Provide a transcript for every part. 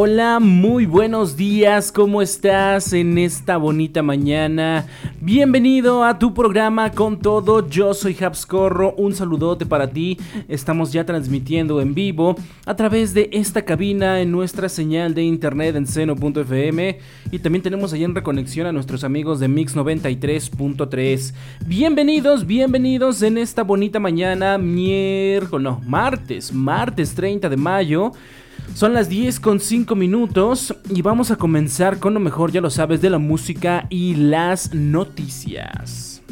Hola, muy buenos días, ¿cómo estás en esta bonita mañana? Bienvenido a tu programa con todo, yo soy Habscorro, un saludote para ti, estamos ya transmitiendo en vivo a través de esta cabina en nuestra señal de internet en seno.fm y también tenemos allá en reconexión a nuestros amigos de Mix 93.3. Bienvenidos, bienvenidos en esta bonita mañana, miércoles, no, martes, martes 30 de mayo. Son las 10 con 5 minutos y vamos a comenzar con lo mejor, ya lo sabes, de la música y las noticias.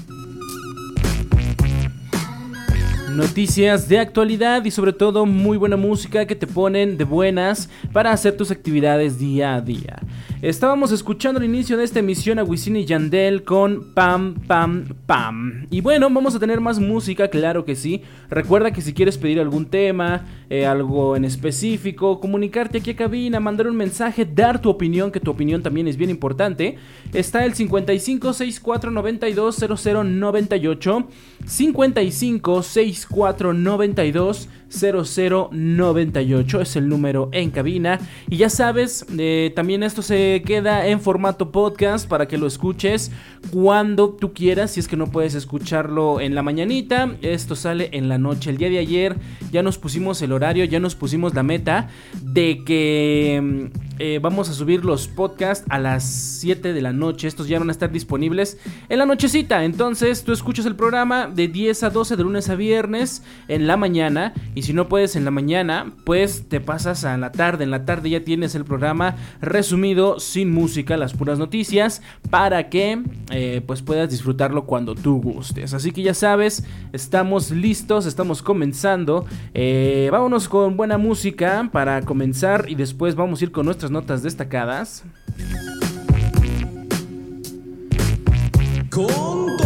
Noticias de actualidad y sobre todo muy buena música que te ponen de buenas para hacer tus actividades día a día. Estábamos escuchando el inicio de esta emisión a Wisin y Yandel con Pam Pam Pam. Y bueno, vamos a tener más música, claro que sí. Recuerda que si quieres pedir algún tema, eh, algo en específico, comunicarte aquí a cabina, mandar un mensaje, dar tu opinión, que tu opinión también es bien importante. Está el 55 64 92 0098 55 64 92 0098 es el número en cabina. Y ya sabes, eh, también esto se queda en formato podcast para que lo escuches cuando tú quieras. Si es que no puedes escucharlo en la mañanita, esto sale en la noche. El día de ayer ya nos pusimos el horario, ya nos pusimos la meta de que mm, eh, vamos a subir los podcasts a las 7 de la noche. Estos ya van a estar disponibles en la nochecita. Entonces tú escuchas el programa de 10 a 12 de lunes a viernes en la mañana. Y si no puedes en la mañana, pues te pasas a la tarde. En la tarde ya tienes el programa resumido sin música, las puras noticias, para que eh, pues puedas disfrutarlo cuando tú gustes. Así que ya sabes, estamos listos, estamos comenzando. Eh, vámonos con buena música para comenzar y después vamos a ir con nuestra notas destacadas. Con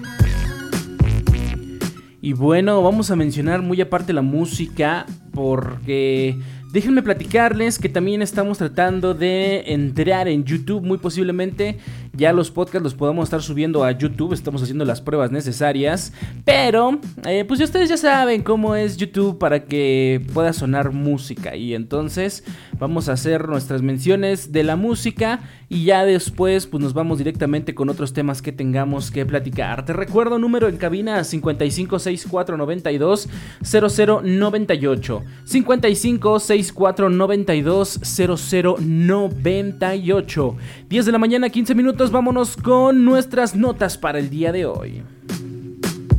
Y bueno, vamos a mencionar muy aparte la música porque Déjenme platicarles que también estamos tratando de entrar en YouTube, muy posiblemente ya los podcasts los podamos estar subiendo a YouTube, estamos haciendo las pruebas necesarias, pero eh, pues ustedes ya saben cómo es YouTube para que pueda sonar música. Y entonces vamos a hacer nuestras menciones de la música y ya después pues nos vamos directamente con otros temas que tengamos que platicar. Te recuerdo número en cabina 556492 0098 556492 0098 10 de la mañana 15 minutos vámonos con nuestras notas para el día de hoy.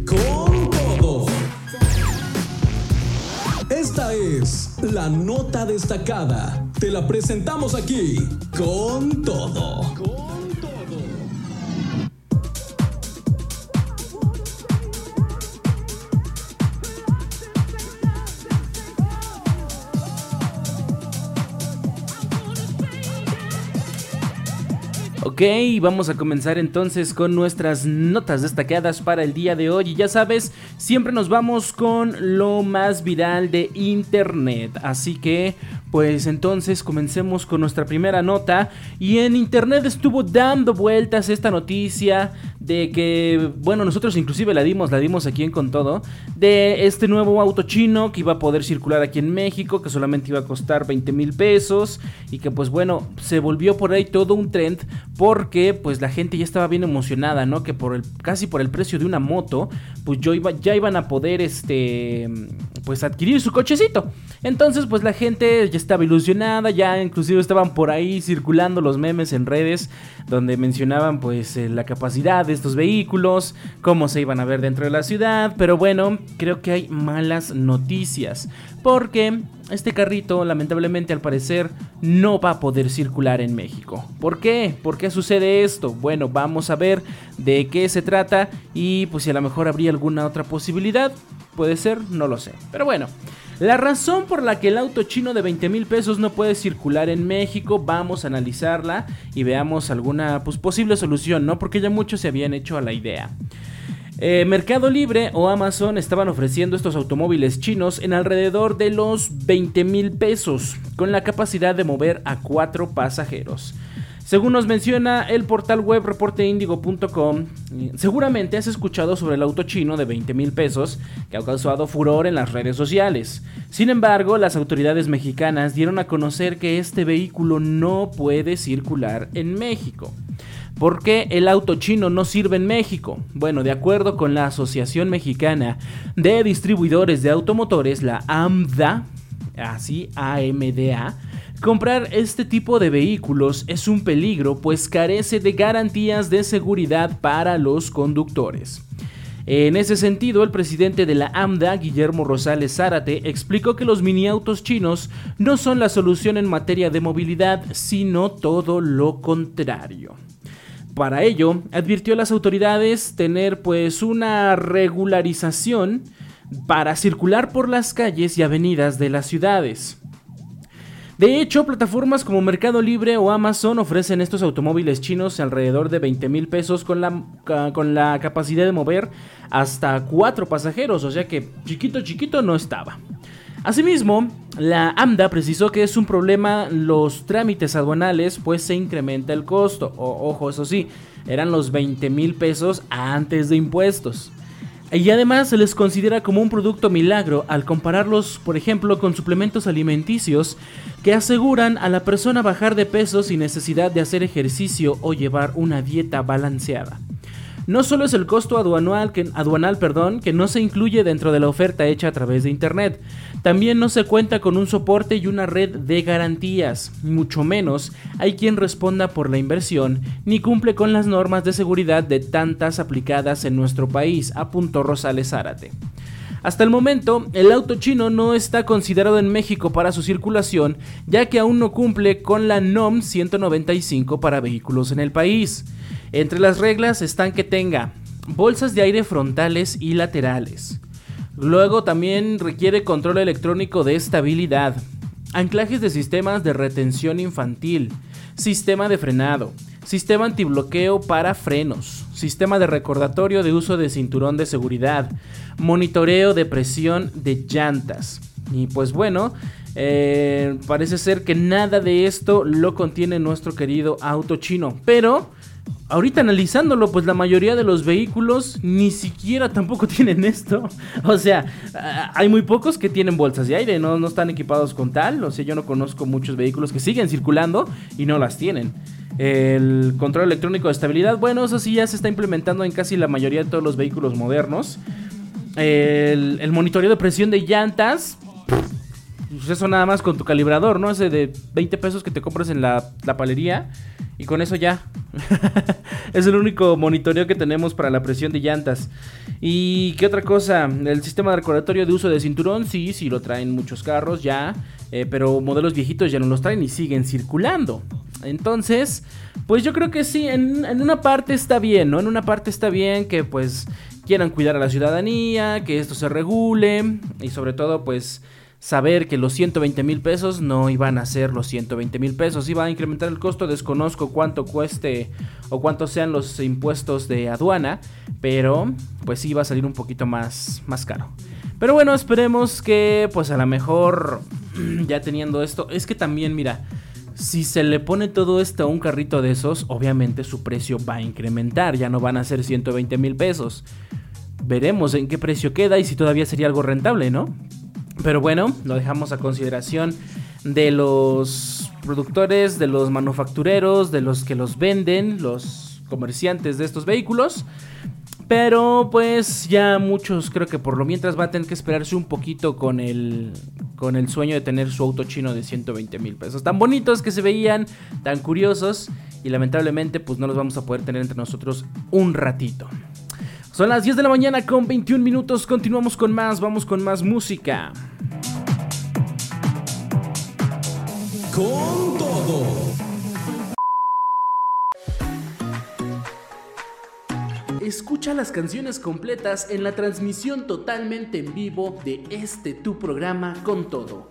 Con todo. Esta es la nota destacada. Te la presentamos aquí con todo. Ok, vamos a comenzar entonces con nuestras notas destacadas para el día de hoy. Y ya sabes, siempre nos vamos con lo más viral de internet. Así que pues entonces comencemos con nuestra primera nota. Y en internet estuvo dando vueltas esta noticia de que, bueno, nosotros inclusive la dimos, la dimos aquí en Con Todo, de este nuevo auto chino que iba a poder circular aquí en México, que solamente iba a costar 20 mil pesos y que pues bueno, se volvió por ahí todo un trend porque pues la gente ya estaba bien emocionada, ¿no? Que por el, casi por el precio de una moto, pues yo iba, ya iban a poder, este, pues adquirir su cochecito. Entonces pues la gente ya estaba ilusionada, ya inclusive estaban por ahí circulando los memes en redes donde mencionaban pues eh, la capacidad de estos vehículos, cómo se iban a ver dentro de la ciudad, pero bueno, creo que hay malas noticias, porque este carrito lamentablemente al parecer no va a poder circular en México. ¿Por qué? ¿Por qué sucede esto? Bueno, vamos a ver de qué se trata y pues si a lo mejor habría alguna otra posibilidad, puede ser, no lo sé. Pero bueno, la razón por la que el auto chino de 20 mil pesos no puede circular en México, vamos a analizarla y veamos alguna pues, posible solución, ¿no? Porque ya muchos se habían hecho a la idea. Eh, Mercado Libre o Amazon estaban ofreciendo estos automóviles chinos en alrededor de los 20 mil pesos, con la capacidad de mover a cuatro pasajeros. Según nos menciona el portal web reporteindigo.com, seguramente has escuchado sobre el auto chino de 20 mil pesos que ha causado furor en las redes sociales. Sin embargo, las autoridades mexicanas dieron a conocer que este vehículo no puede circular en México. ¿Por qué el auto chino no sirve en México? Bueno, de acuerdo con la Asociación Mexicana de Distribuidores de Automotores, la AMDA, así AMDA, Comprar este tipo de vehículos es un peligro pues carece de garantías de seguridad para los conductores. En ese sentido, el presidente de la AMDA, Guillermo Rosales Zárate, explicó que los mini autos chinos no son la solución en materia de movilidad, sino todo lo contrario. Para ello, advirtió a las autoridades tener pues una regularización para circular por las calles y avenidas de las ciudades. De hecho, plataformas como Mercado Libre o Amazon ofrecen estos automóviles chinos alrededor de 20 mil pesos con la, con la capacidad de mover hasta 4 pasajeros, o sea que chiquito chiquito no estaba. Asimismo, la AMDA precisó que es un problema los trámites aduanales, pues se incrementa el costo. O, ojo, eso sí, eran los 20 mil pesos antes de impuestos. Y además se les considera como un producto milagro al compararlos, por ejemplo, con suplementos alimenticios que aseguran a la persona bajar de peso sin necesidad de hacer ejercicio o llevar una dieta balanceada. No solo es el costo aduanal que, no se incluye dentro de la oferta hecha a través de Internet, también no se cuenta con un soporte y una red de garantías, mucho menos hay quien responda por la inversión ni cumple con las normas de seguridad de tantas aplicadas en nuestro país, apuntó Rosales Zárate. Hasta el momento, el auto chino no está considerado en México para su circulación, ya que aún no cumple con la NOM 195 para vehículos en el país. Entre las reglas están que tenga bolsas de aire frontales y laterales. Luego también requiere control electrónico de estabilidad, anclajes de sistemas de retención infantil, sistema de frenado, sistema antibloqueo para frenos, sistema de recordatorio de uso de cinturón de seguridad, monitoreo de presión de llantas. Y pues bueno, eh, parece ser que nada de esto lo contiene nuestro querido auto chino, pero ahorita analizándolo, pues la mayoría de los vehículos ni siquiera tampoco tienen esto. O sea, ah, hay muy pocos que tienen bolsas de aire, no, no están equipados con tal. O sea, yo no conozco muchos vehículos que siguen circulando y no las tienen. El control electrónico de estabilidad, bueno, eso sí ya se está implementando en casi la mayoría de todos los vehículos modernos. El, monitoreo de presión de llantas, pues eso nada más con tu calibrador, ¿no? Ese de 20 pesos que te compras en la, la palería. Y con eso ya. es el único monitoreo que tenemos para la presión de llantas. ¿Y qué otra cosa? El sistema de recordatorio de uso de cinturón, sí, sí lo traen muchos carros ya. Eh, pero modelos viejitos ya no los traen y siguen circulando. Entonces, pues yo creo que sí, en, en, una parte está bien, ¿no? En una parte está bien que pues quieran cuidar a la ciudadanía, que esto se regule y sobre todo pues saber que los 120 mil pesos no iban a ser los 120 mil pesos, iba a incrementar el costo, desconozco cuánto cueste o cuántos sean los impuestos de aduana, pero pues va a salir un poquito más, más caro. Pero bueno, esperemos que pues a lo mejor ya teniendo esto, es que también, mira, si se le pone todo esto a un carrito de esos, obviamente su precio va a incrementar, ya no van a ser 120 mil pesos. Veremos en qué precio queda y si todavía sería algo rentable, ¿no? Pero bueno, lo dejamos a consideración de los productores, de los manufactureros, de los que los venden, los comerciantes de estos vehículos. Pero pues ya muchos creo que por lo mientras va a tener que esperarse un poquito con el, con el sueño de tener su auto chino de 120 mil pesos. Tan bonitos que se veían, tan curiosos y lamentablemente pues no los vamos a poder tener entre nosotros un ratito. Son las 10 de la mañana con 21 minutos, continuamos con más, vamos con más música. Con todo. Escucha las canciones completas en la transmisión totalmente en vivo de este tu programa con todo.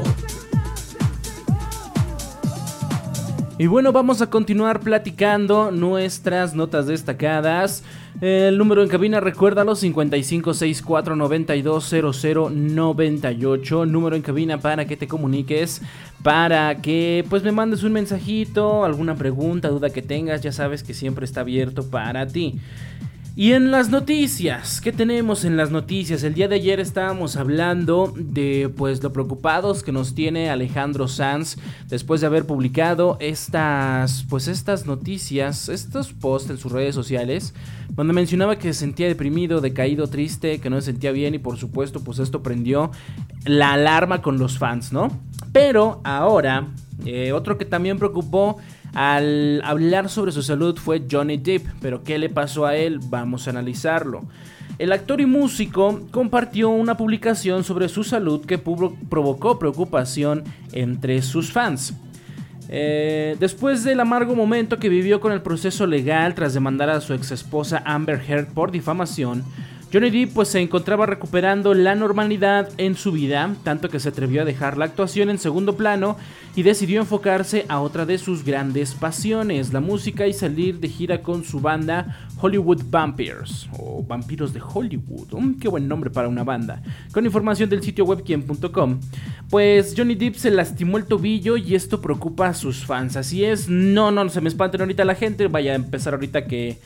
Y bueno, vamos a continuar platicando nuestras notas destacadas. El número en cabina, recuérdalo, 5564-920098. Número en cabina para que te comuniques, para que pues me mandes un mensajito, alguna pregunta, duda que tengas, ya sabes que siempre está abierto para ti. Y en las noticias, ¿qué tenemos en las noticias? El día de ayer estábamos hablando de pues lo preocupados que nos tiene Alejandro Sanz después de haber publicado estas pues estas noticias, estos posts en sus redes sociales, donde mencionaba que se sentía deprimido, decaído, triste, que no se sentía bien y por supuesto pues esto prendió la alarma con los fans, ¿no? Pero ahora eh, otro que también preocupó al hablar sobre su salud fue Johnny Depp, pero ¿qué le pasó a él? Vamos a analizarlo. El actor y músico compartió una publicación sobre su salud que provocó preocupación entre sus fans. Eh, después del amargo momento que vivió con el proceso legal tras demandar a su ex esposa Amber Heard por difamación, Johnny Depp pues se encontraba recuperando la normalidad en su vida, tanto que se atrevió a dejar la actuación en segundo plano y decidió enfocarse a otra de sus grandes pasiones, la música y salir de gira con su banda Hollywood Vampires o Vampiros de Hollywood. Qué buen nombre para una banda. Con información del sitio web Pues Johnny Depp se lastimó el tobillo y esto preocupa a sus fans. Así es, no, no, se me espanten ahorita la gente. Vaya a empezar ahorita que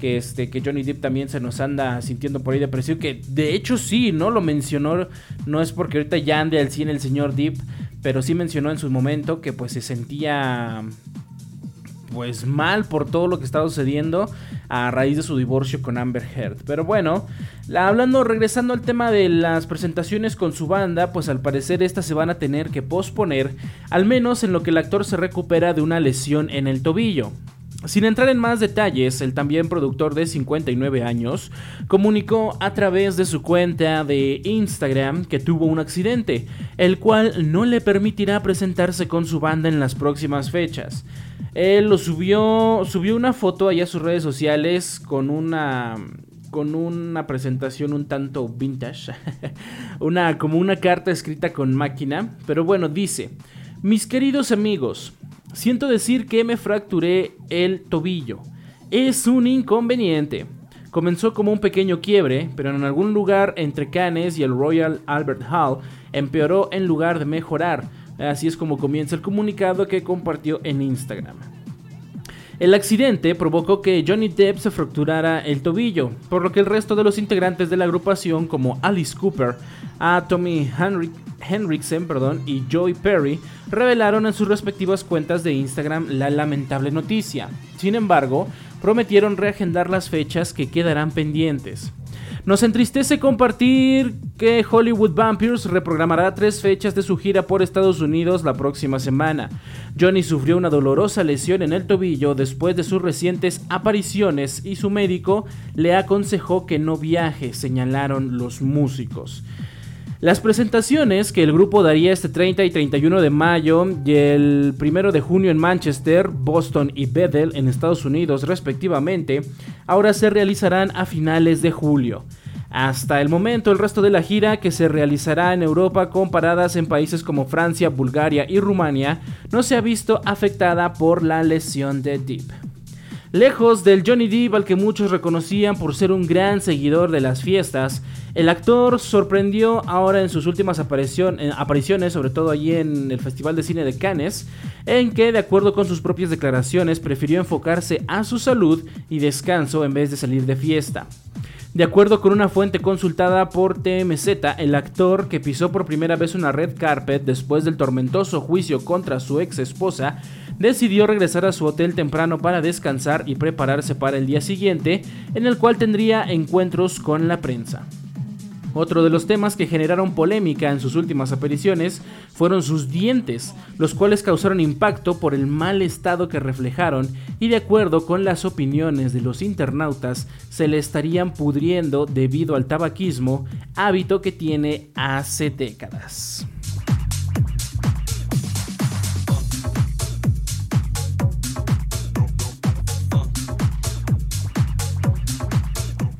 que este que Johnny Depp también se nos anda sintiendo por ahí depresivo, que de hecho sí, ¿no? Lo mencionó, no es porque ahorita ya ande al cine el señor Depp, pero sí mencionó en su momento que pues se sentía pues mal por todo lo que estaba sucediendo a raíz de su divorcio con Amber Heard. Pero bueno, hablando, regresando al tema de las presentaciones con su banda, pues al parecer estas se van a tener que posponer, al menos en lo que el actor se recupera de una lesión en el tobillo. Sin entrar en más detalles, el también productor de 59 años comunicó a través de su cuenta de Instagram que tuvo un accidente, el cual no le permitirá presentarse con su banda en las próximas fechas. Él lo subió, subió una foto allá a sus redes sociales con una con una presentación un tanto vintage, una como una carta escrita con máquina, pero bueno, dice: "Mis queridos amigos, Siento decir que me fracturé el tobillo. Es un inconveniente. Comenzó como un pequeño quiebre, pero en algún lugar entre Cannes y el Royal Albert Hall empeoró en lugar de mejorar. Así es como comienza el comunicado que compartió en Instagram. El accidente provocó que Johnny Depp se fracturara el tobillo, por lo que el resto de los integrantes de la agrupación, como Alice Cooper, a Tommy Henry Henriksen perdón, y Joey Perry revelaron en sus respectivas cuentas de Instagram la lamentable noticia. Sin embargo, prometieron reagendar las fechas que quedarán pendientes. Nos entristece compartir que Hollywood Vampires reprogramará tres fechas de su gira por Estados Unidos la próxima semana. Johnny sufrió una dolorosa lesión en el tobillo después de sus recientes apariciones y su médico le aconsejó que no viaje, señalaron los músicos. Las presentaciones que el grupo daría este 30 y 31 de mayo y el 1 de junio en Manchester, Boston y Bethel en Estados Unidos respectivamente, ahora se realizarán a finales de julio. Hasta el momento, el resto de la gira, que se realizará en Europa con paradas en países como Francia, Bulgaria y Rumania, no se ha visto afectada por la lesión de Deep. Lejos del Johnny Depp al que muchos reconocían por ser un gran seguidor de las fiestas, el actor sorprendió ahora en sus últimas apariciones, sobre todo allí en el Festival de Cine de Cannes, en que, de acuerdo con sus propias declaraciones, prefirió enfocarse a su salud y descanso en vez de salir de fiesta. De acuerdo con una fuente consultada por TMZ, el actor que pisó por primera vez una red carpet después del tormentoso juicio contra su ex esposa decidió regresar a su hotel temprano para descansar y prepararse para el día siguiente, en el cual tendría encuentros con la prensa. Otro de los temas que generaron polémica en sus últimas apariciones fueron sus dientes, los cuales causaron impacto por el mal estado que reflejaron y de acuerdo con las opiniones de los internautas se le estarían pudriendo debido al tabaquismo, hábito que tiene hace décadas.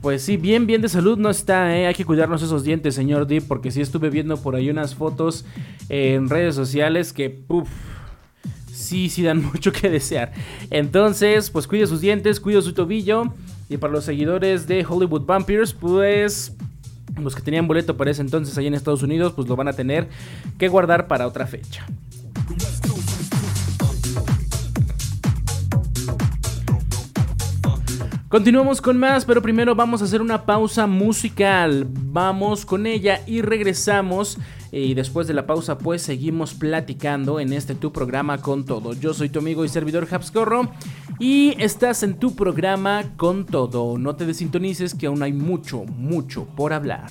Pues sí, bien, bien de salud no está, ¿eh? Hay que cuidarnos esos dientes, señor Deep, porque sí estuve viendo por ahí unas fotos en redes sociales que, uff, sí, sí dan mucho que desear. Entonces, pues cuide sus dientes, cuide su tobillo. Y para los seguidores de Hollywood Vampires, pues los que tenían boleto para ese entonces allá en Estados Unidos, pues lo van a tener que guardar para otra fecha. Continuamos con más, pero primero vamos a hacer una pausa musical. Vamos con ella y regresamos. Y después de la pausa, pues seguimos platicando en este tu programa con todo. Yo soy tu amigo y servidor Habscorro y estás en tu programa con todo. No te desintonices que aún hay mucho, mucho por hablar.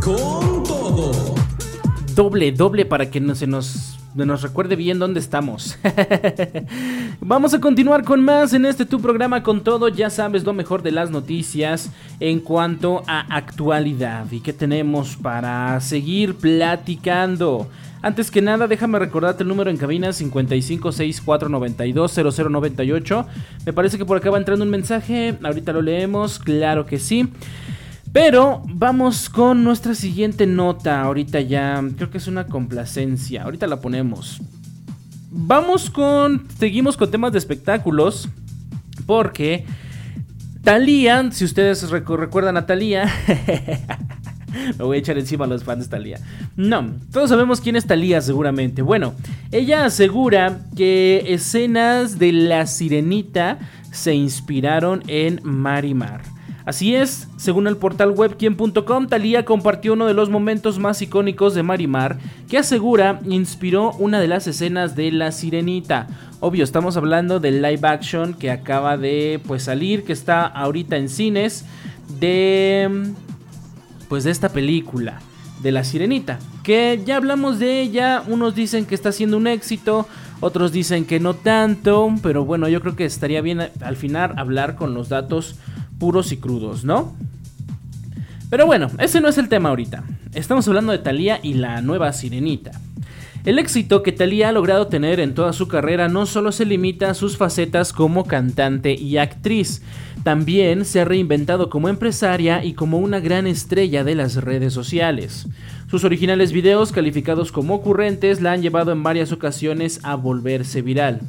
Con todo. Doble, doble para que no se nos, nos recuerde bien dónde estamos. Vamos a continuar con más en este tu programa con todo. Ya sabes lo mejor de las noticias en cuanto a actualidad y qué tenemos para seguir platicando. Antes que nada, déjame recordarte el número en cabina 5564920098. Me parece que por acá va entrando un mensaje. Ahorita lo leemos, claro que sí. Pero vamos con nuestra siguiente nota. Ahorita ya, creo que es una complacencia. Ahorita la ponemos. Vamos con. Seguimos con temas de espectáculos. Porque. Talía, si ustedes recuerdan a Talía. Me voy a echar encima a los fans de Talía. No, todos sabemos quién es Talía seguramente. Bueno, ella asegura que escenas de la sirenita se inspiraron en Marimar. Así es, según el portal web quien.com, Thalía compartió uno de los momentos más icónicos de Marimar, que asegura inspiró una de las escenas de La Sirenita. Obvio, estamos hablando del live action que acaba de pues salir, que está ahorita en cines de pues de esta película de La Sirenita, que ya hablamos de ella, unos dicen que está siendo un éxito, otros dicen que no tanto, pero bueno, yo creo que estaría bien al final hablar con los datos puros y crudos, ¿no? Pero bueno, ese no es el tema ahorita. Estamos hablando de Thalía y la nueva sirenita. El éxito que Thalía ha logrado tener en toda su carrera no solo se limita a sus facetas como cantante y actriz, también se ha reinventado como empresaria y como una gran estrella de las redes sociales. Sus originales videos calificados como ocurrentes la han llevado en varias ocasiones a volverse viral.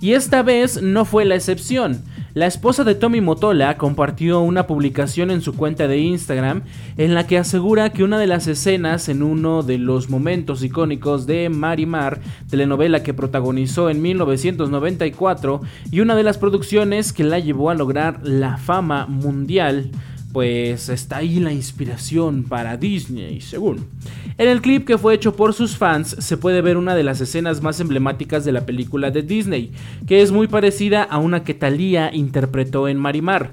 Y esta vez no fue la excepción. La esposa de Tommy Motola compartió una publicación en su cuenta de Instagram en la que asegura que una de las escenas en uno de los momentos icónicos de Marimar, telenovela que protagonizó en 1994 y una de las producciones que la llevó a lograr la fama mundial, pues está ahí la inspiración para Disney, según. En el clip que fue hecho por sus fans se puede ver una de las escenas más emblemáticas de la película de Disney, que es muy parecida a una que Thalía interpretó en Marimar.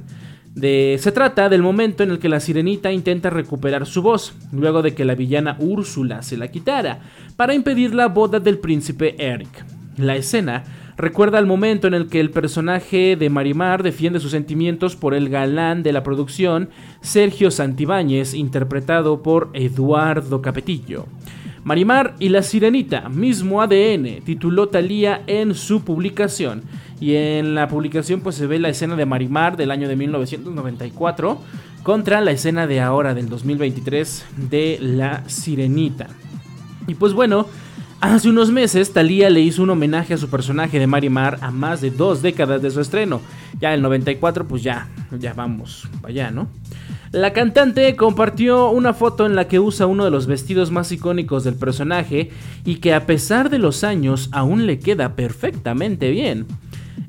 De, se trata del momento en el que la sirenita intenta recuperar su voz, luego de que la villana Úrsula se la quitara, para impedir la boda del príncipe Eric. La escena recuerda el momento en el que el personaje de Marimar defiende sus sentimientos por el galán de la producción, Sergio Santibáñez, interpretado por Eduardo Capetillo. Marimar y la Sirenita, mismo ADN, tituló Talía en su publicación. Y en la publicación pues se ve la escena de Marimar del año de 1994 contra la escena de ahora del 2023 de la Sirenita. Y pues bueno, Hace unos meses, Thalía le hizo un homenaje a su personaje de Marimar a más de dos décadas de su estreno. Ya el 94, pues ya, ya vamos, vaya, ¿no? La cantante compartió una foto en la que usa uno de los vestidos más icónicos del personaje y que a pesar de los años aún le queda perfectamente bien.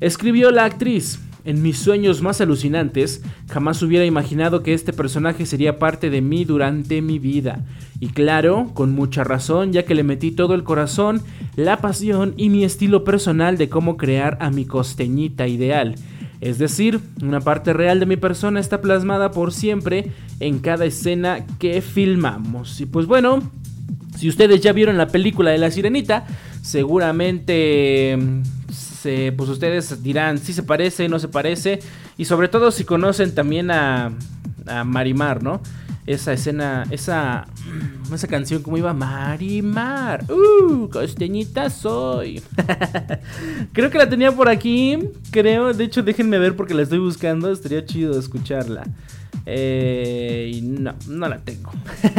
Escribió la actriz, en mis sueños más alucinantes, jamás hubiera imaginado que este personaje sería parte de mí durante mi vida. Y claro, con mucha razón, ya que le metí todo el corazón, la pasión y mi estilo personal de cómo crear a mi costeñita ideal. Es decir, una parte real de mi persona está plasmada por siempre en cada escena que filmamos. Y pues bueno, si ustedes ya vieron la película de la sirenita, seguramente se, pues ustedes dirán si se parece, no se parece. Y sobre todo si conocen también a, Marimar, ¿no? esa escena, esa, esa canción como iba Marimar, uh, costeñita soy. creo que la tenía por aquí, creo, de hecho déjenme ver porque la estoy buscando, estaría chido escucharla. Eh, y no, no la tengo.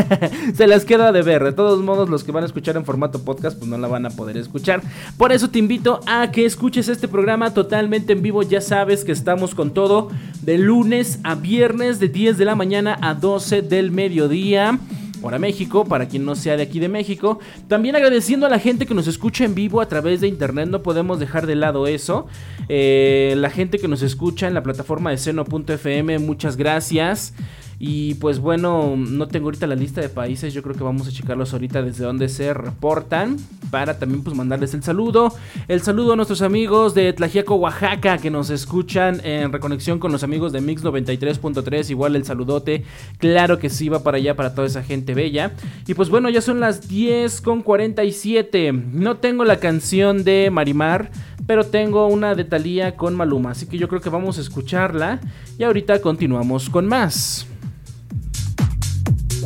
Se las queda de ver. De todos modos, los que van a escuchar en formato podcast, pues no la van a poder escuchar. Por eso te invito a que escuches este programa totalmente en vivo. Ya sabes que estamos con todo de lunes a viernes, de 10 de la mañana a 12 del mediodía hora México, para quien no sea de aquí de México. También agradeciendo a la gente que nos escucha en vivo a través de internet, no podemos dejar de lado eso. Eh, la gente que nos escucha en la plataforma de seno.fm, muchas gracias. Y pues bueno, no tengo ahorita la lista de países, yo creo que vamos a checarlos ahorita desde donde se reportan para también pues mandarles el saludo. El saludo a nuestros amigos de Tlajiaco, Oaxaca que nos escuchan en reconexión con los amigos de Mix 93.3, igual el saludote, claro que sí va para allá para toda esa gente bella. Y pues bueno, ya son las 10 con 47. No tengo la canción de Marimar, pero tengo una de Talía con Maluma, así que yo creo que vamos a escucharla y ahorita continuamos con más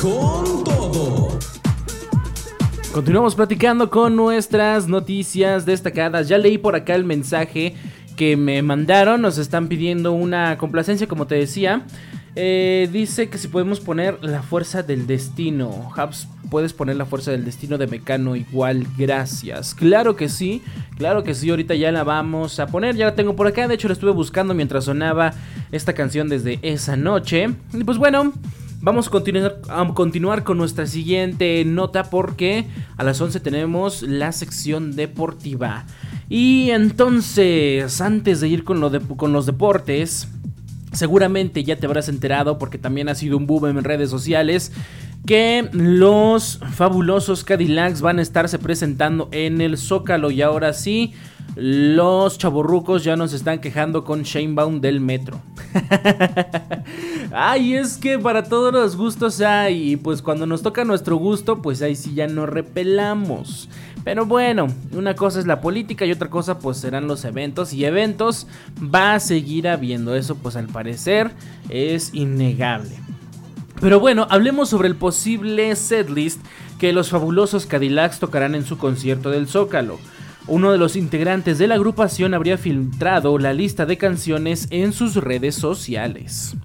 Con todo. Continuamos platicando con nuestras noticias destacadas. Ya leí por acá el mensaje que me mandaron. Nos están pidiendo una complacencia, como te decía. Eh, dice que si podemos poner la fuerza del destino. Habs, puedes poner la fuerza del destino de Mecano igual, gracias. Claro que sí, claro que sí, ahorita ya la vamos a poner, ya la tengo por acá, de hecho la estuve buscando mientras sonaba esta canción desde esa noche. Y pues bueno, Vamos a continuar, con nuestra siguiente nota porque a las 11 tenemos la sección deportiva. Y entonces, antes de ir con, lo con los deportes, seguramente ya te habrás enterado porque también ha sido un boom en redes sociales que los fabulosos Cadillacs van a estarse presentando en el Zócalo y ahora sí los chaborrucos ya nos están quejando con Shanebaum del metro. Ay, es que para todos los gustos hay. Y pues cuando nos toca nuestro gusto, pues ahí sí ya nos repelamos. Pero bueno, una cosa es la política y otra cosa pues serán los eventos. Y eventos va a seguir habiendo. Eso pues al parecer es innegable. Pero bueno, hablemos sobre el posible setlist que los fabulosos Cadillacs tocarán en su concierto del Zócalo. Uno de los integrantes de la agrupación habría filtrado la lista de canciones en sus redes sociales.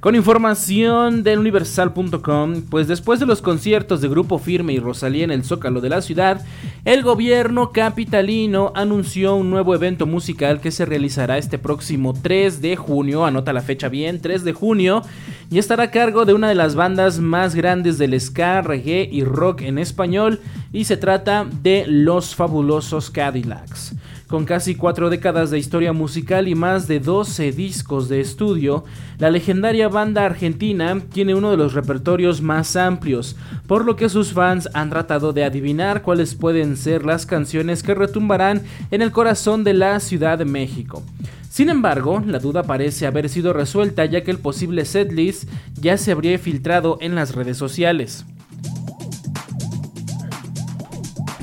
Con información del universal.com, pues después de los conciertos de Grupo Firme y Rosalía en el Zócalo de la ciudad, el gobierno capitalino anunció un nuevo evento musical que se realizará este próximo 3 de junio, anota la fecha bien, 3 de junio, y estará a cargo de una de las bandas más grandes del ska, reggae y rock en español, y se trata de Los Fabulosos Cadillacs. Con casi cuatro décadas de historia musical y más de 12 discos de estudio, la legendaria banda argentina tiene uno de los repertorios más amplios, por lo que sus fans han tratado de adivinar cuáles pueden ser las canciones que retumbarán en el corazón de la Ciudad de México. Sin embargo, la duda parece haber sido resuelta ya que el posible setlist ya se habría filtrado en las redes sociales.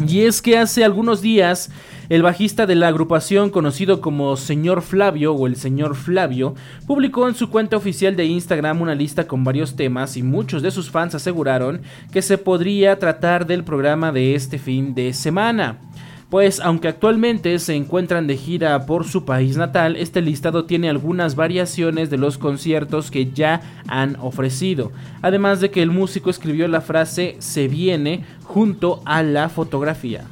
Y es que hace algunos días el bajista de la agrupación conocido como Señor Flavio o el Señor Flavio publicó en su cuenta oficial de Instagram una lista con varios temas y muchos de sus fans aseguraron que se podría tratar del programa de este fin de semana. Pues aunque actualmente se encuentran de gira por su país natal, este listado tiene algunas variaciones de los conciertos que ya han ofrecido, además de que el músico escribió la frase se viene junto a la fotografía.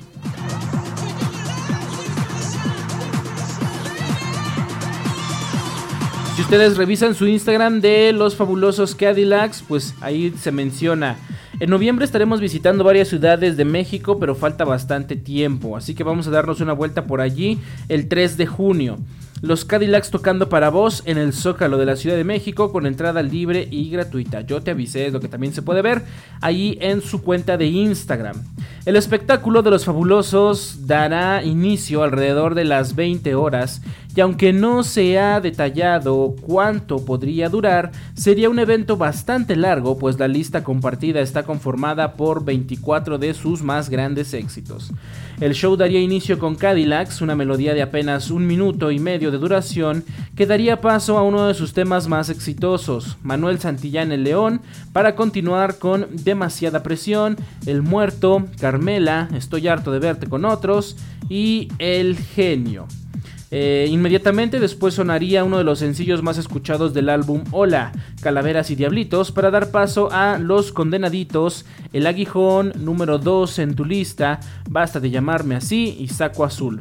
Si ustedes revisan su Instagram de los fabulosos Cadillacs, pues ahí se menciona. En noviembre estaremos visitando varias ciudades de México, pero falta bastante tiempo, así que vamos a darnos una vuelta por allí el 3 de junio. Los Cadillacs tocando para vos en el Zócalo de la Ciudad de México con entrada libre y gratuita. Yo te avisé, es lo que también se puede ver ahí en su cuenta de Instagram. El espectáculo de los fabulosos dará inicio alrededor de las 20 horas y aunque no se ha detallado cuánto podría durar, sería un evento bastante largo pues la lista compartida está conformada por 24 de sus más grandes éxitos. El show daría inicio con Cadillacs, una melodía de apenas un minuto y medio de duración que daría paso a uno de sus temas más exitosos, Manuel Santillán el León, para continuar con Demasiada Presión, El Muerto, Carmela, Estoy harto de verte con otros y El Genio. Eh, inmediatamente después sonaría uno de los sencillos más escuchados del álbum Hola, Calaveras y Diablitos, para dar paso a Los Condenaditos, El Aguijón, número 2 en tu lista, Basta de llamarme así y Saco Azul.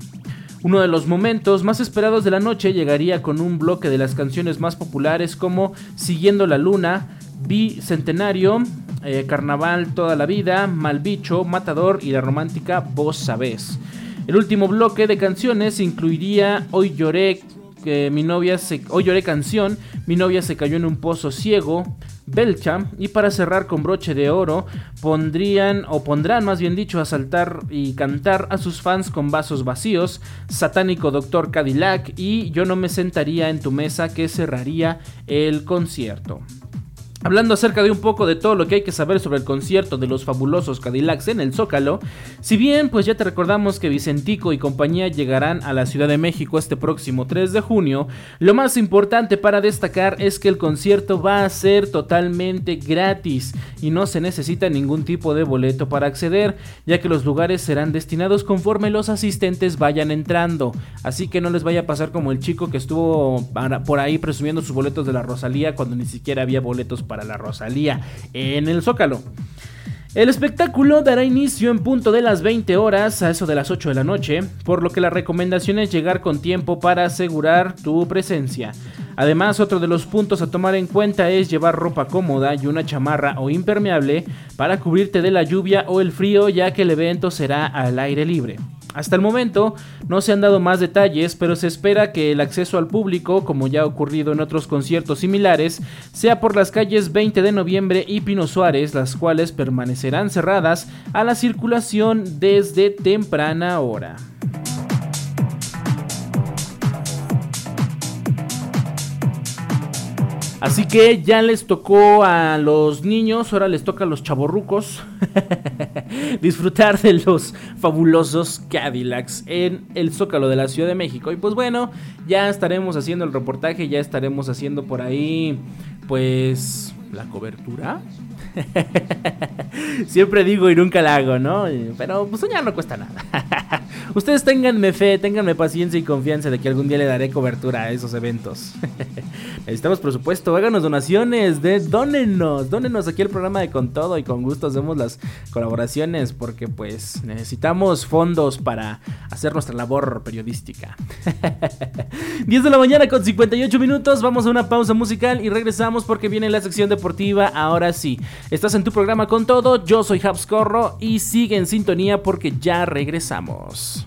Uno de los momentos más esperados de la noche llegaría con un bloque de las canciones más populares como Siguiendo la Luna, Bicentenario, eh, Carnaval Toda la Vida, Malbicho, Matador y la romántica Vos Sabés. El último bloque de canciones incluiría Hoy lloré que mi novia se hoy lloré canción, mi novia se cayó en un pozo ciego, Belcha y para cerrar con broche de oro pondrían o pondrán más bien dicho a saltar y cantar a sus fans con vasos vacíos, Satánico Doctor Cadillac y Yo no me sentaría en tu mesa que cerraría el concierto. Hablando acerca de un poco de todo lo que hay que saber sobre el concierto de los fabulosos Cadillacs en el Zócalo, si bien pues ya te recordamos que Vicentico y compañía llegarán a la Ciudad de México este próximo 3 de junio, lo más importante para destacar es que el concierto va a ser totalmente gratis y no se necesita ningún tipo de boleto para acceder, ya que los lugares serán destinados conforme los asistentes vayan entrando, así que no les vaya a pasar como el chico que estuvo por ahí presumiendo sus boletos de la Rosalía cuando ni siquiera había boletos para la Rosalía en el Zócalo. El espectáculo dará inicio en punto de las 20 horas a eso de las 8 de la noche, por lo que la recomendación es llegar con tiempo para asegurar tu presencia. Además, otro de los puntos a tomar en cuenta es llevar ropa cómoda y una chamarra o impermeable para cubrirte de la lluvia o el frío ya que el evento será al aire libre. Hasta el momento no se han dado más detalles, pero se espera que el acceso al público, como ya ha ocurrido en otros conciertos similares, sea por las calles 20 de noviembre y Pino Suárez, las cuales permanecerán cerradas a la circulación desde temprana hora. Así que ya les tocó a los niños, ahora les toca a los chaborrucos disfrutar de los fabulosos Cadillacs en el Zócalo de la Ciudad de México. Y pues bueno, ya estaremos haciendo el reportaje, ya estaremos haciendo por ahí, pues ¿La cobertura? Siempre digo y nunca la hago, ¿no? Pero pues soñar no cuesta nada. Ustedes ténganme fe, ténganme paciencia y confianza de que algún día le daré cobertura a esos eventos. Necesitamos presupuesto, háganos donaciones, de, dónenos, dónenos aquí el programa de Con Todo y con gusto hacemos las colaboraciones porque pues necesitamos fondos para hacer nuestra labor periodística. 10 de la mañana con 58 minutos, vamos a una pausa musical y regresamos porque viene la sección deportiva. Ahora sí, estás en tu programa Con Todo, yo soy Habs Corro y sigue en sintonía porque ya regresamos.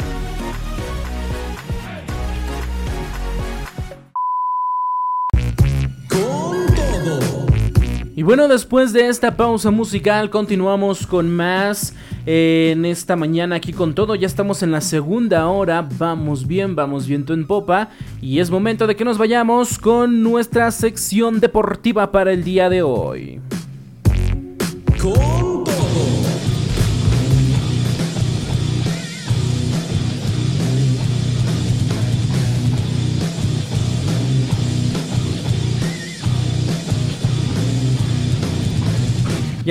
Y bueno, después de esta pausa musical continuamos con más en esta mañana aquí con todo. Ya estamos en la segunda hora, vamos bien, vamos viento en popa y es momento de que nos vayamos con nuestra sección deportiva para el día de hoy.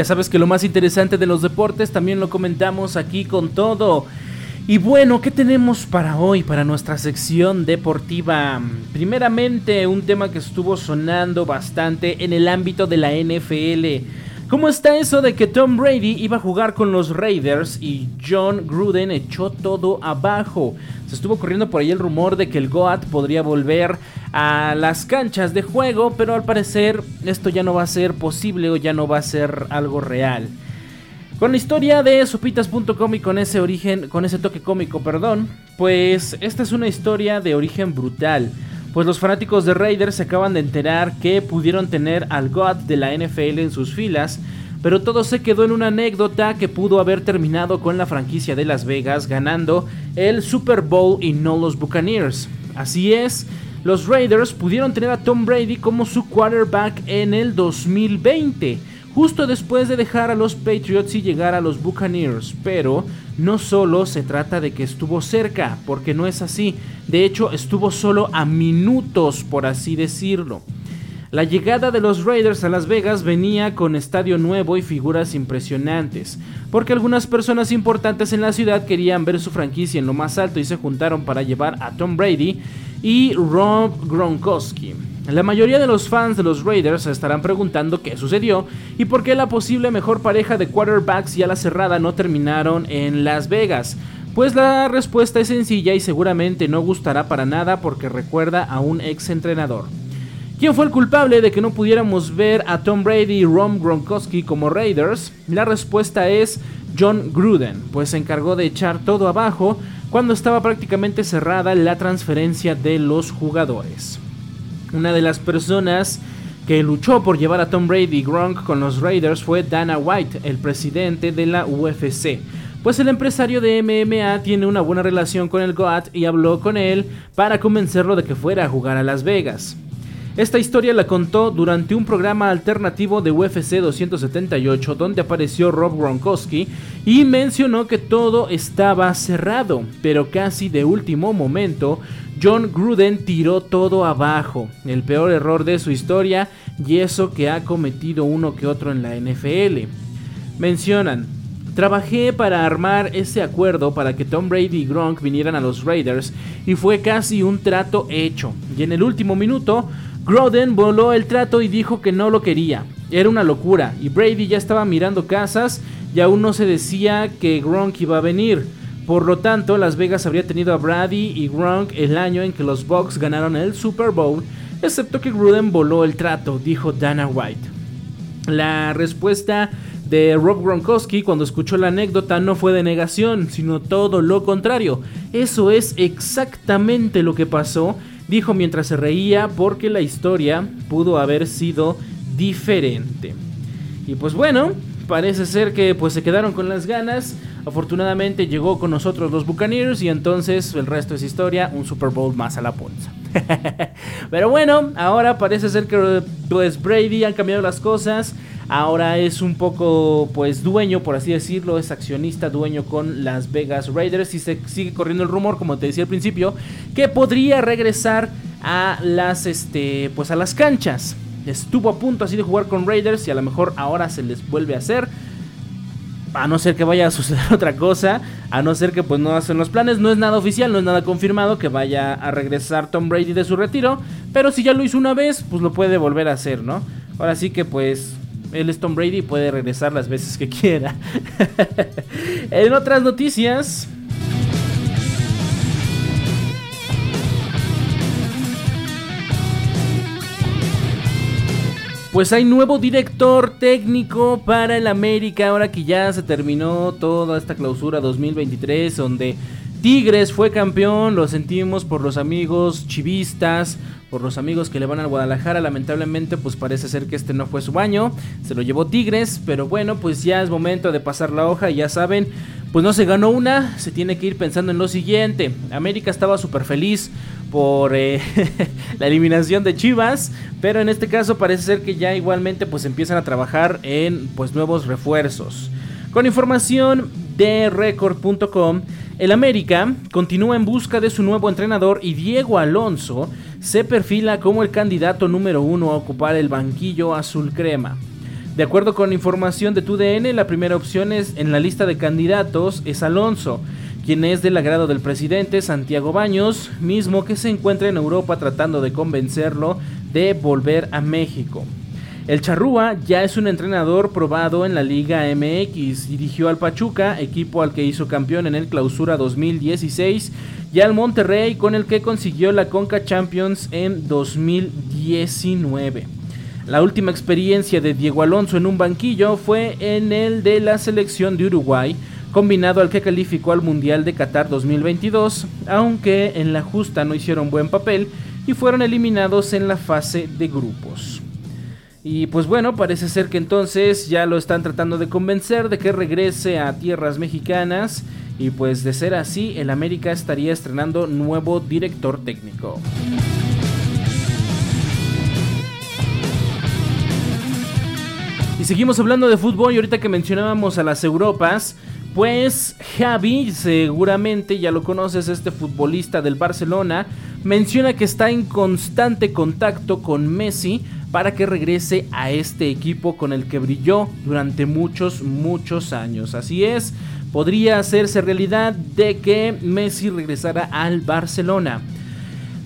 Ya sabes que lo más interesante de los deportes también lo comentamos aquí con todo. Y bueno, ¿qué tenemos para hoy, para nuestra sección deportiva? Primeramente, un tema que estuvo sonando bastante en el ámbito de la NFL. ¿Cómo está eso de que Tom Brady iba a jugar con los Raiders y John Gruden echó todo abajo? Se estuvo corriendo por ahí el rumor de que el Goat podría volver a las canchas de juego, pero al parecer esto ya no va a ser posible o ya no va a ser algo real. Con la historia de sopitas.com y con ese origen, con ese toque cómico, perdón, pues esta es una historia de origen brutal pues los fanáticos de Raiders se acaban de enterar que pudieron tener al God de la NFL en sus filas, pero todo se quedó en una anécdota que pudo haber terminado con la franquicia de Las Vegas ganando el Super Bowl y no los Buccaneers. Así es, los Raiders pudieron tener a Tom Brady como su quarterback en el 2020 justo después de dejar a los Patriots y llegar a los Buccaneers. Pero no solo se trata de que estuvo cerca, porque no es así. De hecho, estuvo solo a minutos, por así decirlo. La llegada de los Raiders a Las Vegas venía con estadio nuevo y figuras impresionantes, porque algunas personas importantes en la ciudad querían ver su franquicia en lo más alto y se juntaron para llevar a Tom Brady y Rob Gronkowski. La mayoría de los fans de los Raiders se estarán preguntando qué sucedió y por qué la posible mejor pareja de quarterbacks y a la cerrada no terminaron en Las Vegas. Pues la respuesta es sencilla y seguramente no gustará para nada porque recuerda a un ex entrenador. ¿Quién fue el culpable de que no pudiéramos ver a Tom Brady y Ron Gronkowski como Raiders? La respuesta es John Gruden, pues se encargó de echar todo abajo cuando estaba prácticamente cerrada la transferencia de los jugadores. Una de las personas que luchó por llevar a Tom Brady y Gronk con los Raiders fue Dana White, el presidente de la UFC. Pues el empresario de MMA tiene una buena relación con el GOAT y habló con él para convencerlo de que fuera a jugar a Las Vegas. Esta historia la contó durante un programa alternativo de UFC 278 donde apareció Rob Gronkowski y mencionó que todo estaba cerrado, pero casi de último momento John Gruden tiró todo abajo, el peor error de su historia y eso que ha cometido uno que otro en la NFL. Mencionan, trabajé para armar ese acuerdo para que Tom Brady y Gronk vinieran a los Raiders y fue casi un trato hecho. Y en el último minuto, Gruden voló el trato y dijo que no lo quería. Era una locura y Brady ya estaba mirando casas y aún no se decía que Gronk iba a venir. Por lo tanto, Las Vegas habría tenido a Brady y Gronk el año en que los Bucks ganaron el Super Bowl, excepto que Gruden voló el trato, dijo Dana White. La respuesta de Rob Gronkowski cuando escuchó la anécdota no fue de negación, sino todo lo contrario. Eso es exactamente lo que pasó, dijo mientras se reía porque la historia pudo haber sido diferente. Y pues bueno, parece ser que pues se quedaron con las ganas. Afortunadamente llegó con nosotros los Buccaneers y entonces el resto es historia, un Super Bowl más a la punta. Pero bueno, ahora parece ser que pues Brady han cambiado las cosas. Ahora es un poco pues dueño, por así decirlo, es accionista dueño con Las Vegas Raiders y se sigue corriendo el rumor, como te decía al principio, que podría regresar a las este pues a las canchas. Estuvo a punto así de jugar con Raiders y a lo mejor ahora se les vuelve a hacer a no ser que vaya a suceder otra cosa, a no ser que pues no hacen los planes, no es nada oficial, no es nada confirmado que vaya a regresar Tom Brady de su retiro, pero si ya lo hizo una vez, pues lo puede volver a hacer, ¿no? Ahora sí que pues él es Tom Brady y puede regresar las veces que quiera. en otras noticias, Pues hay nuevo director técnico para el América, ahora que ya se terminó toda esta clausura 2023, donde Tigres fue campeón, lo sentimos por los amigos chivistas, por los amigos que le van al Guadalajara, lamentablemente pues parece ser que este no fue su baño, se lo llevó Tigres, pero bueno, pues ya es momento de pasar la hoja, ya saben, pues no se ganó una, se tiene que ir pensando en lo siguiente, América estaba súper feliz por eh, la eliminación de Chivas, pero en este caso parece ser que ya igualmente pues empiezan a trabajar en pues nuevos refuerzos. Con información de record.com, el América continúa en busca de su nuevo entrenador y Diego Alonso se perfila como el candidato número uno a ocupar el banquillo azul crema. De acuerdo con información de TUDN, la primera opción es, en la lista de candidatos es Alonso, quien es del agrado del presidente Santiago Baños, mismo que se encuentra en Europa tratando de convencerlo de volver a México. El Charrúa ya es un entrenador probado en la Liga MX, dirigió al Pachuca, equipo al que hizo campeón en el Clausura 2016, y al Monterrey con el que consiguió la Conca Champions en 2019. La última experiencia de Diego Alonso en un banquillo fue en el de la selección de Uruguay, combinado al que calificó al Mundial de Qatar 2022, aunque en la justa no hicieron buen papel y fueron eliminados en la fase de grupos. Y pues bueno, parece ser que entonces ya lo están tratando de convencer de que regrese a tierras mexicanas y pues de ser así, el América estaría estrenando nuevo director técnico. Y seguimos hablando de fútbol y ahorita que mencionábamos a las Europas, pues Javi, seguramente ya lo conoces, este futbolista del Barcelona, menciona que está en constante contacto con Messi para que regrese a este equipo con el que brilló durante muchos, muchos años. Así es, podría hacerse realidad de que Messi regresara al Barcelona.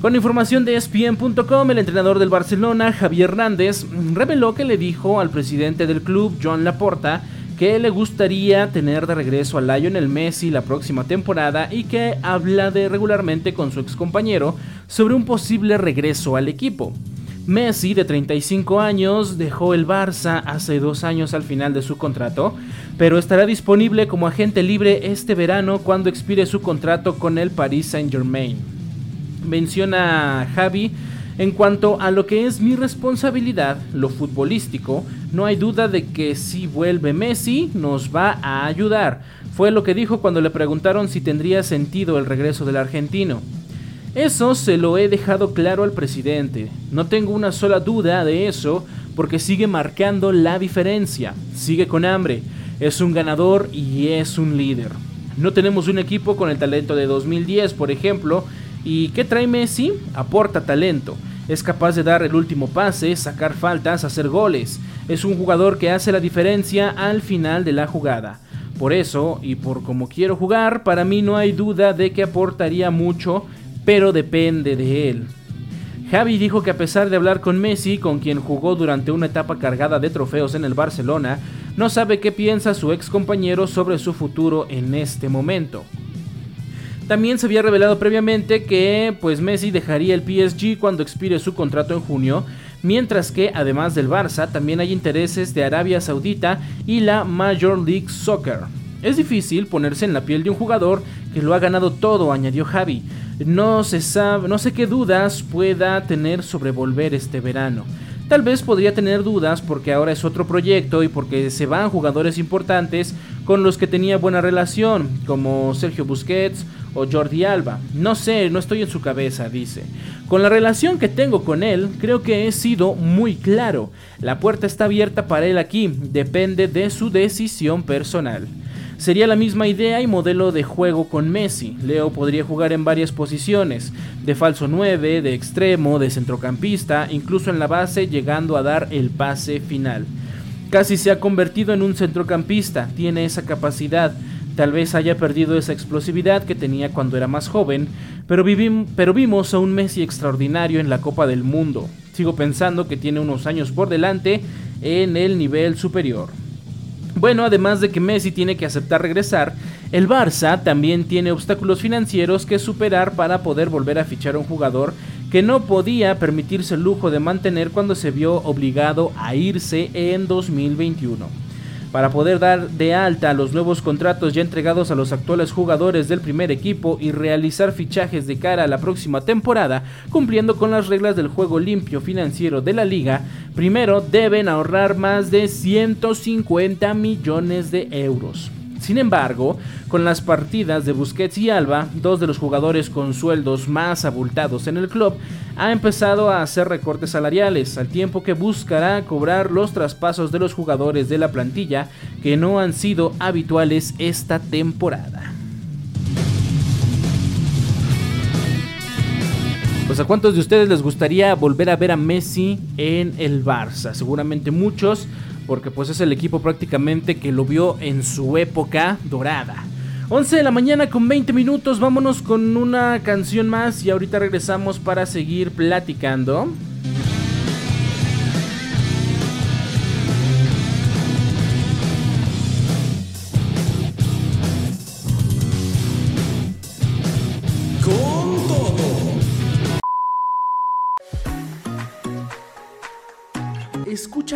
Con información de ESPN.com, el entrenador del Barcelona, Javier Hernández, reveló que le dijo al presidente del club, John Laporta, que le gustaría tener de regreso a Lionel Messi la próxima temporada y que habla de regularmente con su ex compañero sobre un posible regreso al equipo. Messi, de 35 años, dejó el Barça hace dos años al final de su contrato, pero estará disponible como agente libre este verano cuando expire su contrato con el Paris Saint Germain. Menciona Javi en cuanto a lo que es mi responsabilidad, lo futbolístico, no hay duda de que si vuelve Messi nos va a ayudar. Fue lo que dijo cuando le preguntaron si tendría sentido el regreso del argentino. Eso se lo he dejado claro al presidente. No tengo una sola duda de eso porque sigue marcando la diferencia. Sigue con hambre. Es un ganador y es un líder. No tenemos un equipo con el talento de 2010, por ejemplo, ¿Y qué trae Messi? Aporta talento. Es capaz de dar el último pase, sacar faltas, hacer goles. Es un jugador que hace la diferencia al final de la jugada. Por eso, y por como quiero jugar, para mí no hay duda de que aportaría mucho, pero depende de él. Javi dijo que a pesar de hablar con Messi, con quien jugó durante una etapa cargada de trofeos en el Barcelona, no sabe qué piensa su ex compañero sobre su futuro en este momento. También se había revelado previamente que pues Messi dejaría el PSG cuando expire su contrato en junio, mientras que además del Barça también hay intereses de Arabia Saudita y la Major League Soccer. Es difícil ponerse en la piel de un jugador que lo ha ganado todo, añadió Javi. No se sabe, no sé qué dudas pueda tener sobre volver este verano. Tal vez podría tener dudas porque ahora es otro proyecto y porque se van jugadores importantes con los que tenía buena relación, como Sergio Busquets o Jordi Alba. No sé, no estoy en su cabeza, dice. Con la relación que tengo con él, creo que he sido muy claro. La puerta está abierta para él aquí, depende de su decisión personal. Sería la misma idea y modelo de juego con Messi. Leo podría jugar en varias posiciones, de falso 9, de extremo, de centrocampista, incluso en la base llegando a dar el pase final. Casi se ha convertido en un centrocampista, tiene esa capacidad. Tal vez haya perdido esa explosividad que tenía cuando era más joven, pero, pero vimos a un Messi extraordinario en la Copa del Mundo. Sigo pensando que tiene unos años por delante en el nivel superior. Bueno, además de que Messi tiene que aceptar regresar, el Barça también tiene obstáculos financieros que superar para poder volver a fichar a un jugador que no podía permitirse el lujo de mantener cuando se vio obligado a irse en 2021 para poder dar de alta los nuevos contratos ya entregados a los actuales jugadores del primer equipo y realizar fichajes de cara a la próxima temporada, cumpliendo con las reglas del juego limpio financiero de la liga, primero deben ahorrar más de 150 millones de euros. Sin embargo, con las partidas de Busquets y Alba, dos de los jugadores con sueldos más abultados en el club, ha empezado a hacer recortes salariales, al tiempo que buscará cobrar los traspasos de los jugadores de la plantilla que no han sido habituales esta temporada. Pues a cuántos de ustedes les gustaría volver a ver a Messi en el Barça? Seguramente muchos porque pues es el equipo prácticamente que lo vio en su época dorada. 11 de la mañana con 20 minutos, vámonos con una canción más y ahorita regresamos para seguir platicando.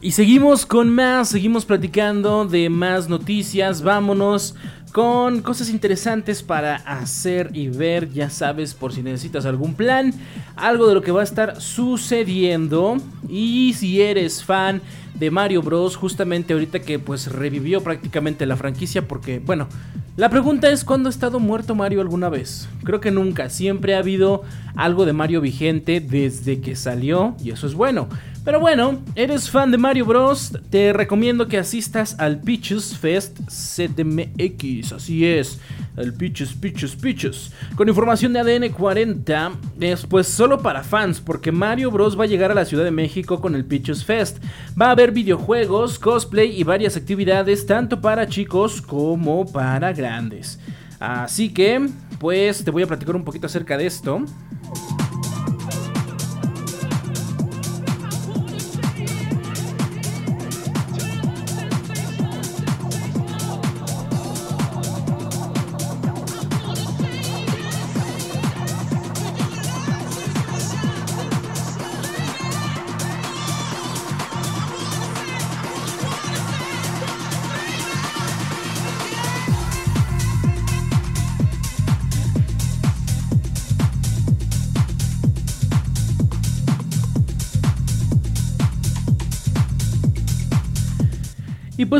Y seguimos con más, seguimos platicando de más noticias, vámonos con cosas interesantes para hacer y ver, ya sabes, por si necesitas algún plan, algo de lo que va a estar sucediendo y si eres fan de Mario Bros, justamente ahorita que pues revivió prácticamente la franquicia porque, bueno, la pregunta es ¿cuándo ha estado muerto Mario alguna vez? Creo que nunca, siempre ha habido algo de Mario vigente desde que salió y eso es bueno. Pero bueno, eres fan de Mario Bros, te recomiendo que asistas al Peaches Fest CDMX, así es, el Peaches, Peaches, Peaches. Con información de ADN 40, es pues solo para fans, porque Mario Bros va a llegar a la Ciudad de México con el Peaches Fest. Va a haber videojuegos, cosplay y varias actividades, tanto para chicos como para grandes. Así que, pues te voy a platicar un poquito acerca de esto.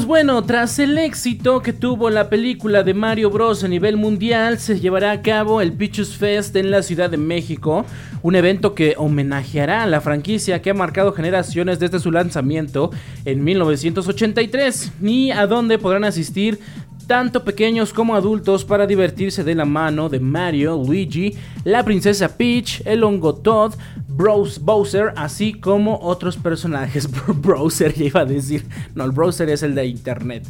Bueno, tras el éxito que tuvo la película de Mario Bros a nivel mundial, se llevará a cabo el Pichus Fest en la Ciudad de México, un evento que homenajeará a la franquicia que ha marcado generaciones desde su lanzamiento en 1983 y a donde podrán asistir tanto pequeños como adultos para divertirse de la mano de Mario, Luigi, la princesa Peach, el hongo Todd, Bowser, así como otros personajes. browser, ya iba a decir. No, el browser es el de internet.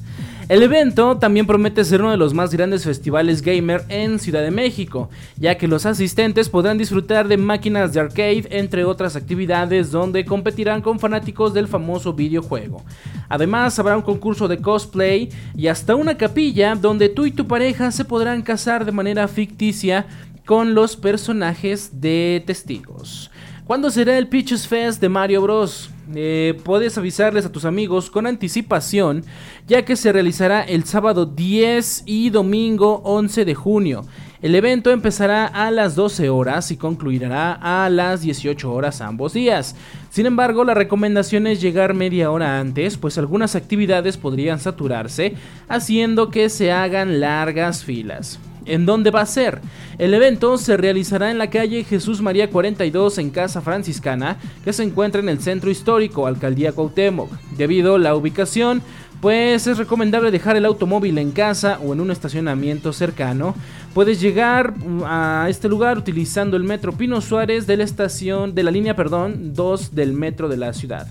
El evento también promete ser uno de los más grandes festivales gamer en Ciudad de México, ya que los asistentes podrán disfrutar de máquinas de arcade, entre otras actividades donde competirán con fanáticos del famoso videojuego. Además, habrá un concurso de cosplay y hasta una capilla donde tú y tu pareja se podrán casar de manera ficticia con los personajes de testigos. ¿Cuándo será el Peaches Fest de Mario Bros? Eh, puedes avisarles a tus amigos con anticipación, ya que se realizará el sábado 10 y domingo 11 de junio. El evento empezará a las 12 horas y concluirá a las 18 horas ambos días. Sin embargo, la recomendación es llegar media hora antes, pues algunas actividades podrían saturarse, haciendo que se hagan largas filas en dónde va a ser. El evento se realizará en la calle Jesús María 42 en Casa Franciscana, que se encuentra en el centro histórico, Alcaldía Cuauhtémoc. Debido a la ubicación, pues es recomendable dejar el automóvil en casa o en un estacionamiento cercano. Puedes llegar a este lugar utilizando el metro Pino Suárez de la estación de la línea, perdón, 2 del metro de la ciudad.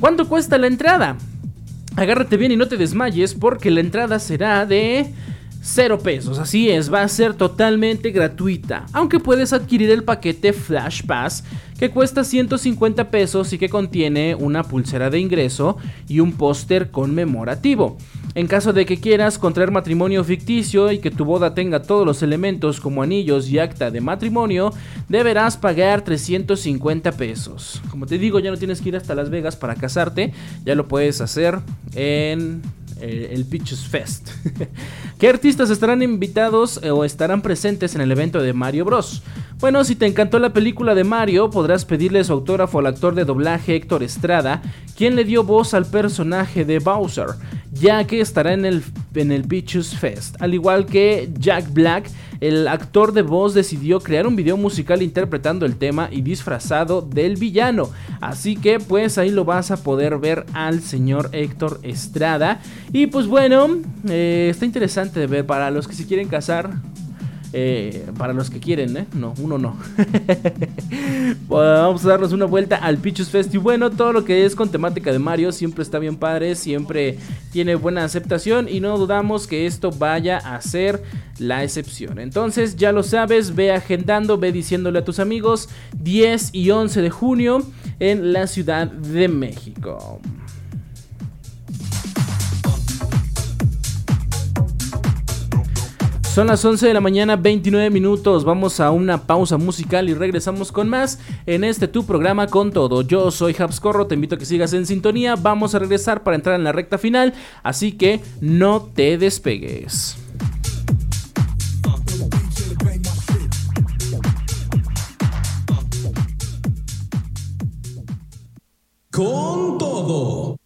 ¿Cuánto cuesta la entrada? Agárrate bien y no te desmayes porque la entrada será de 0 pesos, así es, va a ser totalmente gratuita, aunque puedes adquirir el paquete Flash Pass que cuesta 150 pesos y que contiene una pulsera de ingreso y un póster conmemorativo. En caso de que quieras contraer matrimonio ficticio y que tu boda tenga todos los elementos como anillos y acta de matrimonio, deberás pagar 350 pesos. Como te digo, ya no tienes que ir hasta Las Vegas para casarte, ya lo puedes hacer en eh, el Pitches Fest. ¿Qué artistas estarán invitados eh, o estarán presentes en el evento de Mario Bros? Bueno, si te encantó la película de Mario, podrás pedirle su autógrafo al actor de doblaje Héctor Estrada, quien le dio voz al personaje de Bowser, ya que estará en el, en el Pitches Fest. Al igual que Jack Black, el actor de voz decidió crear un video musical interpretando el tema y disfrazado del villano. Así que pues ahí lo vas a poder ver al señor Héctor Estrada. Y pues bueno, eh, está interesante de ver para los que se quieren casar. Eh, para los que quieren, ¿eh? No, uno no. Vamos a darnos una vuelta al Pichus Fest. Y bueno, todo lo que es con temática de Mario siempre está bien padre, siempre tiene buena aceptación y no dudamos que esto vaya a ser la excepción. Entonces, ya lo sabes, ve agendando, ve diciéndole a tus amigos 10 y 11 de junio en la Ciudad de México. Son las 11 de la mañana, 29 minutos. Vamos a una pausa musical y regresamos con más en este tu programa con todo. Yo soy Habscorro, te invito a que sigas en sintonía. Vamos a regresar para entrar en la recta final, así que no te despegues. Con todo.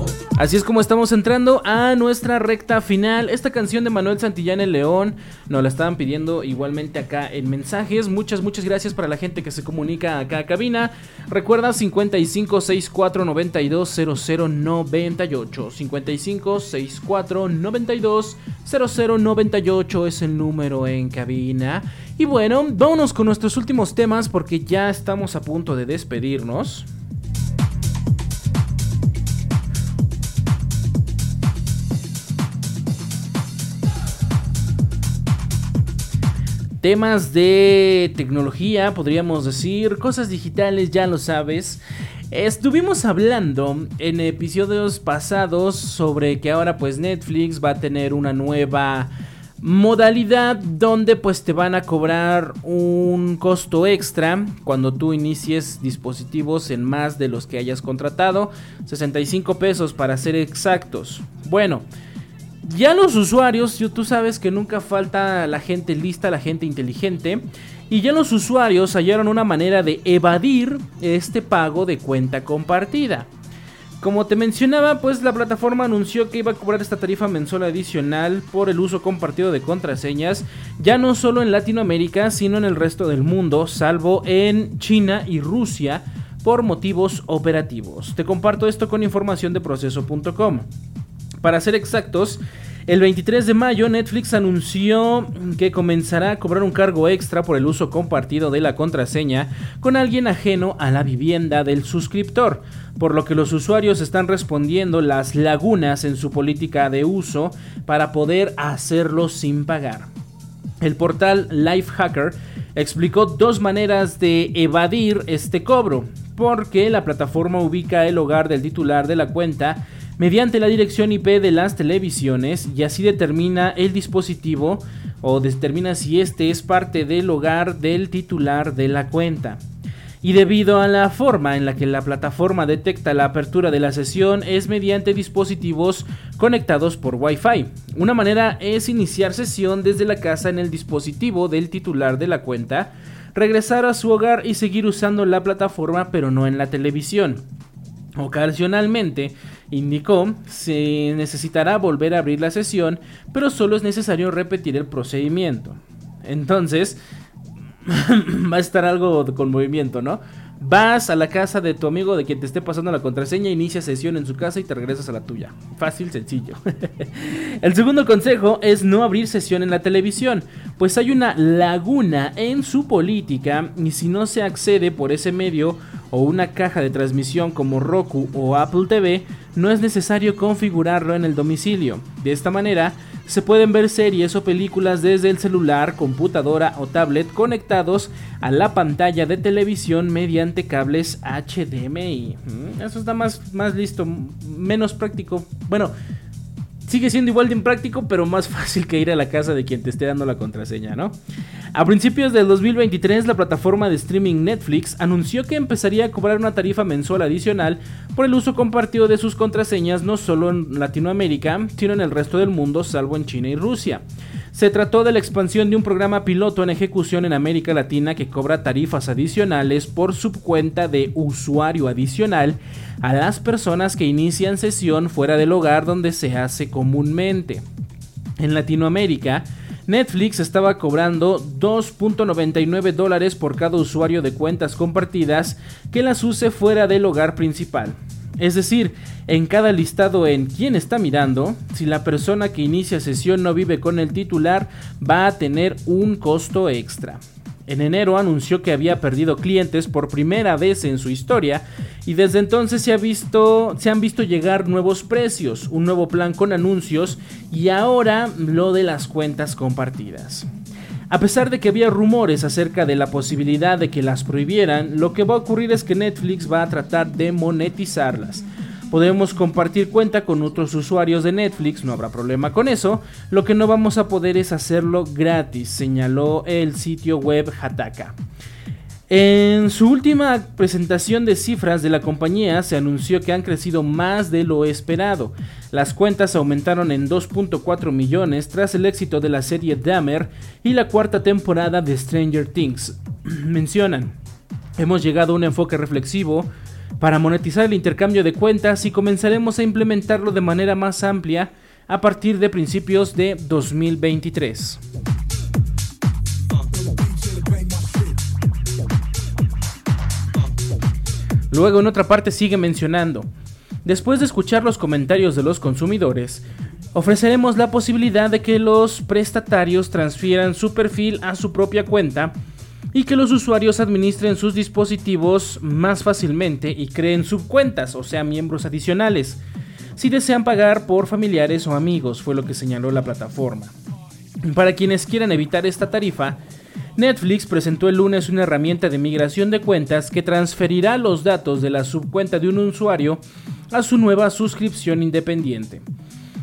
Así es como estamos entrando a nuestra recta final. Esta canción de Manuel Santillán el León nos la estaban pidiendo igualmente acá en mensajes. Muchas, muchas gracias para la gente que se comunica acá a cabina. Recuerda 55 64 92 00 98. 55 64 92 00 98 es el número en cabina. Y bueno, vámonos con nuestros últimos temas porque ya estamos a punto de despedirnos. Temas de tecnología, podríamos decir, cosas digitales, ya lo sabes. Estuvimos hablando en episodios pasados sobre que ahora pues Netflix va a tener una nueva modalidad donde pues te van a cobrar un costo extra cuando tú inicies dispositivos en más de los que hayas contratado, 65 pesos para ser exactos. Bueno, ya los usuarios, tú sabes que nunca falta la gente lista, la gente inteligente. y ya los usuarios hallaron una manera de evadir este pago de cuenta compartida. Como te mencionaba, pues la plataforma anunció que iba a cobrar esta tarifa mensual adicional por el uso compartido de contraseñas, ya no solo en Latinoamérica, sino en el resto del mundo, salvo en China y Rusia, por motivos operativos. Te comparto esto con información de proceso.com. Para ser exactos, el 23 de mayo Netflix anunció que comenzará a cobrar un cargo extra por el uso compartido de la contraseña con alguien ajeno a la vivienda del suscriptor, por lo que los usuarios están respondiendo las lagunas en su política de uso para poder hacerlo sin pagar. El portal Lifehacker explicó dos maneras de evadir este cobro, porque la plataforma ubica el hogar del titular de la cuenta mediante la dirección IP de las televisiones y así determina el dispositivo o determina si este es parte del hogar del titular de la cuenta. Y debido a la forma en la que la plataforma detecta la apertura de la sesión es mediante dispositivos conectados por Wi-Fi. Una manera es iniciar sesión desde la casa en el dispositivo del titular de la cuenta, regresar a su hogar y seguir usando la plataforma pero no en la televisión. Ocasionalmente, indicó, se necesitará volver a abrir la sesión, pero solo es necesario repetir el procedimiento. Entonces, va a estar algo con movimiento, ¿no? Vas a la casa de tu amigo de quien te esté pasando la contraseña, inicia sesión en su casa y te regresas a la tuya. Fácil, sencillo. El segundo consejo es no abrir sesión en la televisión, pues hay una laguna en su política y si no se accede por ese medio o una caja de transmisión como Roku o Apple TV, no es necesario configurarlo en el domicilio. De esta manera, se pueden ver series o películas desde el celular, computadora o tablet conectados a la pantalla de televisión mediante cables HDMI. Mm, eso está más, más listo, menos práctico. Bueno, sigue siendo igual de impráctico, pero más fácil que ir a la casa de quien te esté dando la contraseña, ¿no? A principios del 2023, la plataforma de streaming Netflix anunció que empezaría a cobrar una tarifa mensual adicional por el uso compartido de sus contraseñas no solo en Latinoamérica, sino en el resto del mundo, salvo en China y Rusia. Se trató de la expansión de un programa piloto en ejecución en América Latina que cobra tarifas adicionales por subcuenta de usuario adicional a las personas que inician sesión fuera del hogar donde se hace comúnmente. En Latinoamérica, Netflix estaba cobrando 2.99 dólares por cada usuario de cuentas compartidas que las use fuera del hogar principal. Es decir, en cada listado en quién está mirando, si la persona que inicia sesión no vive con el titular, va a tener un costo extra. En enero anunció que había perdido clientes por primera vez en su historia y desde entonces se, ha visto, se han visto llegar nuevos precios, un nuevo plan con anuncios y ahora lo de las cuentas compartidas. A pesar de que había rumores acerca de la posibilidad de que las prohibieran, lo que va a ocurrir es que Netflix va a tratar de monetizarlas. Podemos compartir cuenta con otros usuarios de Netflix, no habrá problema con eso. Lo que no vamos a poder es hacerlo gratis, señaló el sitio web Hataka. En su última presentación de cifras de la compañía se anunció que han crecido más de lo esperado. Las cuentas aumentaron en 2.4 millones tras el éxito de la serie Dahmer y la cuarta temporada de Stranger Things. Mencionan, hemos llegado a un enfoque reflexivo para monetizar el intercambio de cuentas y comenzaremos a implementarlo de manera más amplia a partir de principios de 2023. Luego en otra parte sigue mencionando, después de escuchar los comentarios de los consumidores, ofreceremos la posibilidad de que los prestatarios transfieran su perfil a su propia cuenta y que los usuarios administren sus dispositivos más fácilmente y creen subcuentas, o sea, miembros adicionales, si desean pagar por familiares o amigos, fue lo que señaló la plataforma. Para quienes quieran evitar esta tarifa, Netflix presentó el lunes una herramienta de migración de cuentas que transferirá los datos de la subcuenta de un usuario a su nueva suscripción independiente.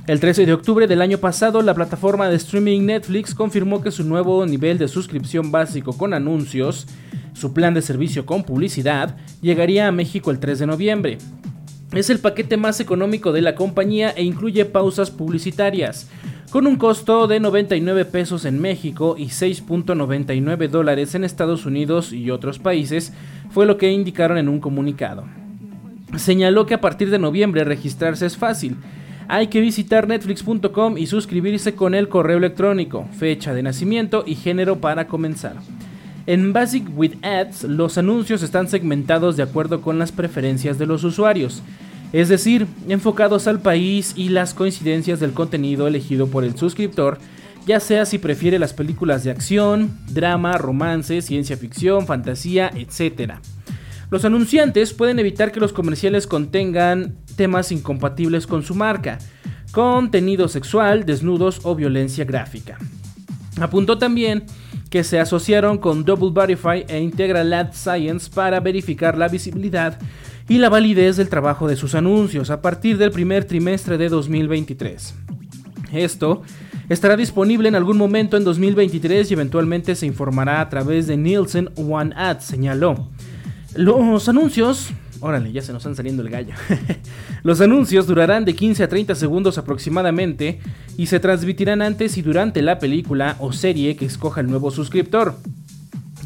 El 13 de octubre del año pasado, la plataforma de streaming Netflix confirmó que su nuevo nivel de suscripción básico con anuncios, su plan de servicio con publicidad, llegaría a México el 3 de noviembre. Es el paquete más económico de la compañía e incluye pausas publicitarias, con un costo de 99 pesos en México y 6.99 dólares en Estados Unidos y otros países, fue lo que indicaron en un comunicado. Señaló que a partir de noviembre registrarse es fácil. Hay que visitar netflix.com y suscribirse con el correo electrónico, fecha de nacimiento y género para comenzar. En Basic with Ads, los anuncios están segmentados de acuerdo con las preferencias de los usuarios es decir, enfocados al país y las coincidencias del contenido elegido por el suscriptor, ya sea si prefiere las películas de acción, drama, romance, ciencia ficción, fantasía, etc. Los anunciantes pueden evitar que los comerciales contengan temas incompatibles con su marca, contenido sexual, desnudos o violencia gráfica. Apuntó también que se asociaron con Double Verify e Integral Ad Science para verificar la visibilidad y la validez del trabajo de sus anuncios a partir del primer trimestre de 2023. Esto estará disponible en algún momento en 2023 y eventualmente se informará a través de Nielsen One Ad, señaló. Los anuncios Órale, ya se nos están saliendo el gallo. Los anuncios durarán de 15 a 30 segundos aproximadamente y se transmitirán antes y durante la película o serie que escoja el nuevo suscriptor.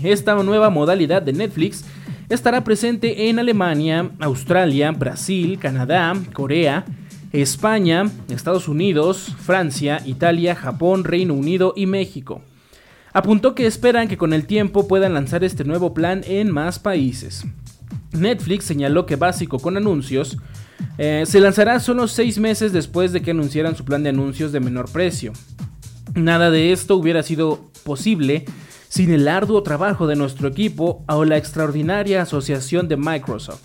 Esta nueva modalidad de Netflix estará presente en Alemania, Australia, Brasil, Canadá, Corea, España, Estados Unidos, Francia, Italia, Japón, Reino Unido y México. Apuntó que esperan que con el tiempo puedan lanzar este nuevo plan en más países. Netflix señaló que Básico con anuncios eh, se lanzará solo seis meses después de que anunciaran su plan de anuncios de menor precio. Nada de esto hubiera sido posible sin el arduo trabajo de nuestro equipo o la extraordinaria asociación de Microsoft.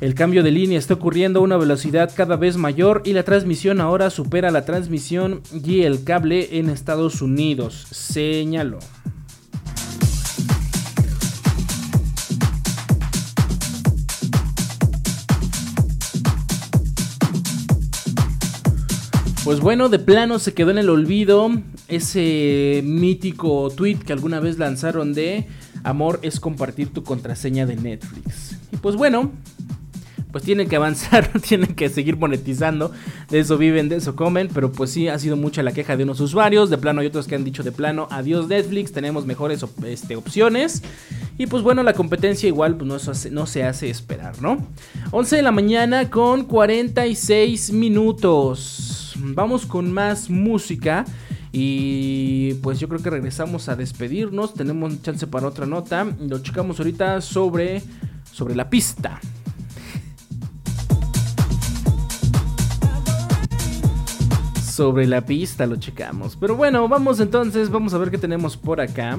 El cambio de línea está ocurriendo a una velocidad cada vez mayor y la transmisión ahora supera la transmisión y el cable en Estados Unidos, señaló. Pues bueno, de plano se quedó en el olvido ese mítico tweet que alguna vez lanzaron de amor es compartir tu contraseña de Netflix. Y pues bueno, pues tienen que avanzar, tienen que seguir monetizando. De eso viven, de eso comen. Pero pues sí, ha sido mucha la queja de unos usuarios. De plano hay otros que han dicho de plano, adiós Netflix, tenemos mejores este, opciones. Y pues bueno, la competencia igual pues, no, no se hace esperar, ¿no? 11 de la mañana con 46 minutos vamos con más música. Y pues yo creo que regresamos a despedirnos. Tenemos chance para otra nota. Lo checamos ahorita sobre, sobre la pista. Sobre la pista lo checamos. Pero bueno, vamos entonces, vamos a ver qué tenemos por acá.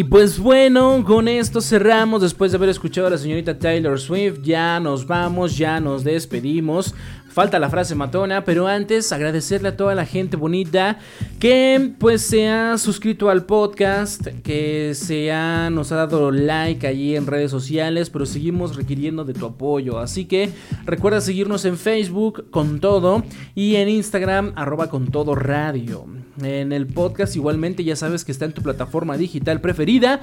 Y pues bueno, con esto cerramos después de haber escuchado a la señorita Taylor Swift. Ya nos vamos, ya nos despedimos. Falta la frase matona, pero antes agradecerle a toda la gente bonita que pues se ha suscrito al podcast, que se ha, nos ha dado like allí en redes sociales, pero seguimos requiriendo de tu apoyo. Así que recuerda seguirnos en Facebook con todo y en Instagram arroba con todo radio. En el podcast igualmente ya sabes que está en tu plataforma digital preferida.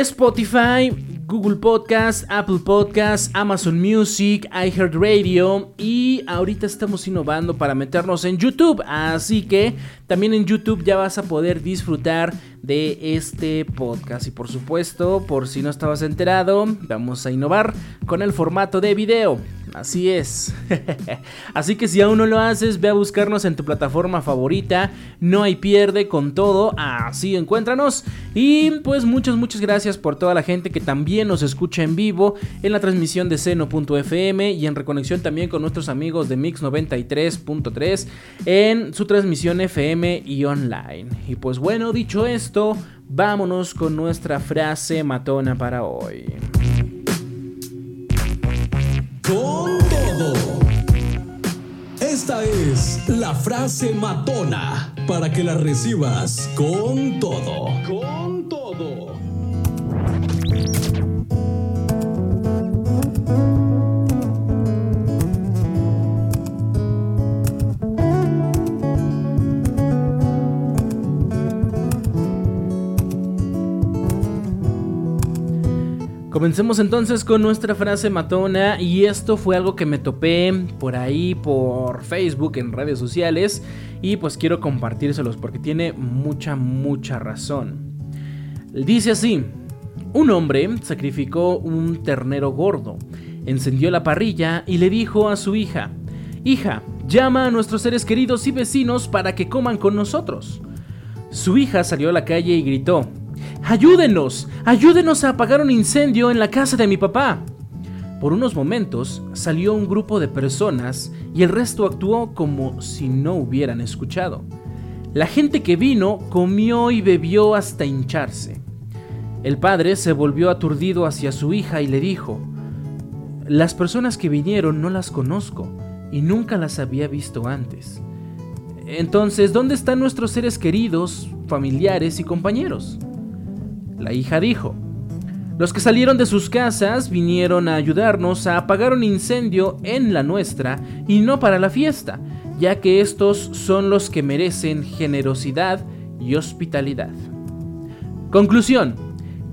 Spotify, Google Podcast, Apple Podcast, Amazon Music, iHeartRadio. Y ahorita estamos innovando para meternos en YouTube, así que también en YouTube ya vas a poder disfrutar de este podcast. Y por supuesto, por si no estabas enterado, vamos a innovar con el formato de video. Así es. Así que si aún no lo haces, ve a buscarnos en tu plataforma favorita. No hay pierde con todo. Así encuéntranos. Y pues muchas, muchas gracias por toda la gente que también nos escucha en vivo en la transmisión de seno.fm y en reconexión también con nuestros amigos de Mix 93.3 en su transmisión FM y online. Y pues bueno, dicho esto, vámonos con nuestra frase matona para hoy Esta es la frase matona para que la recibas con todo. Con todo. Comencemos entonces con nuestra frase matona y esto fue algo que me topé por ahí por Facebook en redes sociales y pues quiero compartírselos porque tiene mucha mucha razón. Dice así, un hombre sacrificó un ternero gordo, encendió la parrilla y le dijo a su hija, hija, llama a nuestros seres queridos y vecinos para que coman con nosotros. Su hija salió a la calle y gritó, Ayúdenos, ayúdenos a apagar un incendio en la casa de mi papá. Por unos momentos salió un grupo de personas y el resto actuó como si no hubieran escuchado. La gente que vino comió y bebió hasta hincharse. El padre se volvió aturdido hacia su hija y le dijo, Las personas que vinieron no las conozco y nunca las había visto antes. Entonces, ¿dónde están nuestros seres queridos, familiares y compañeros? La hija dijo, los que salieron de sus casas vinieron a ayudarnos a apagar un incendio en la nuestra y no para la fiesta, ya que estos son los que merecen generosidad y hospitalidad. Conclusión.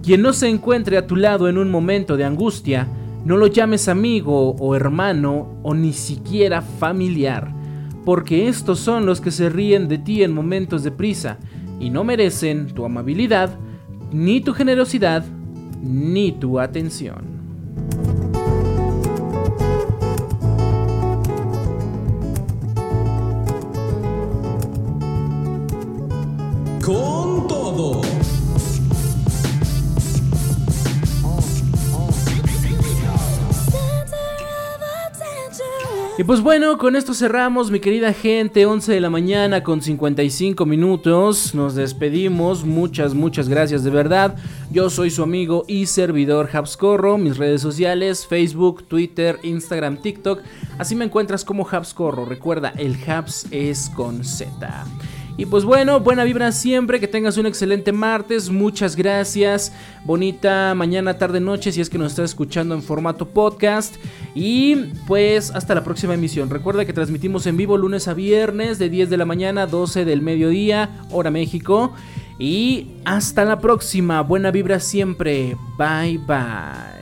Quien no se encuentre a tu lado en un momento de angustia, no lo llames amigo o hermano o ni siquiera familiar, porque estos son los que se ríen de ti en momentos de prisa y no merecen tu amabilidad, ni tu generosidad, ni tu atención. Con Y pues bueno, con esto cerramos, mi querida gente, 11 de la mañana con 55 minutos. Nos despedimos, muchas, muchas gracias de verdad. Yo soy su amigo y servidor Habscorro, mis redes sociales, Facebook, Twitter, Instagram, TikTok. Así me encuentras como Habscorro. Recuerda, el Habs es con Z. Y pues bueno, buena vibra siempre, que tengas un excelente martes, muchas gracias, bonita mañana, tarde, noche, si es que nos estás escuchando en formato podcast. Y pues hasta la próxima emisión. Recuerda que transmitimos en vivo lunes a viernes de 10 de la mañana a 12 del mediodía, hora México. Y hasta la próxima, buena vibra siempre, bye bye.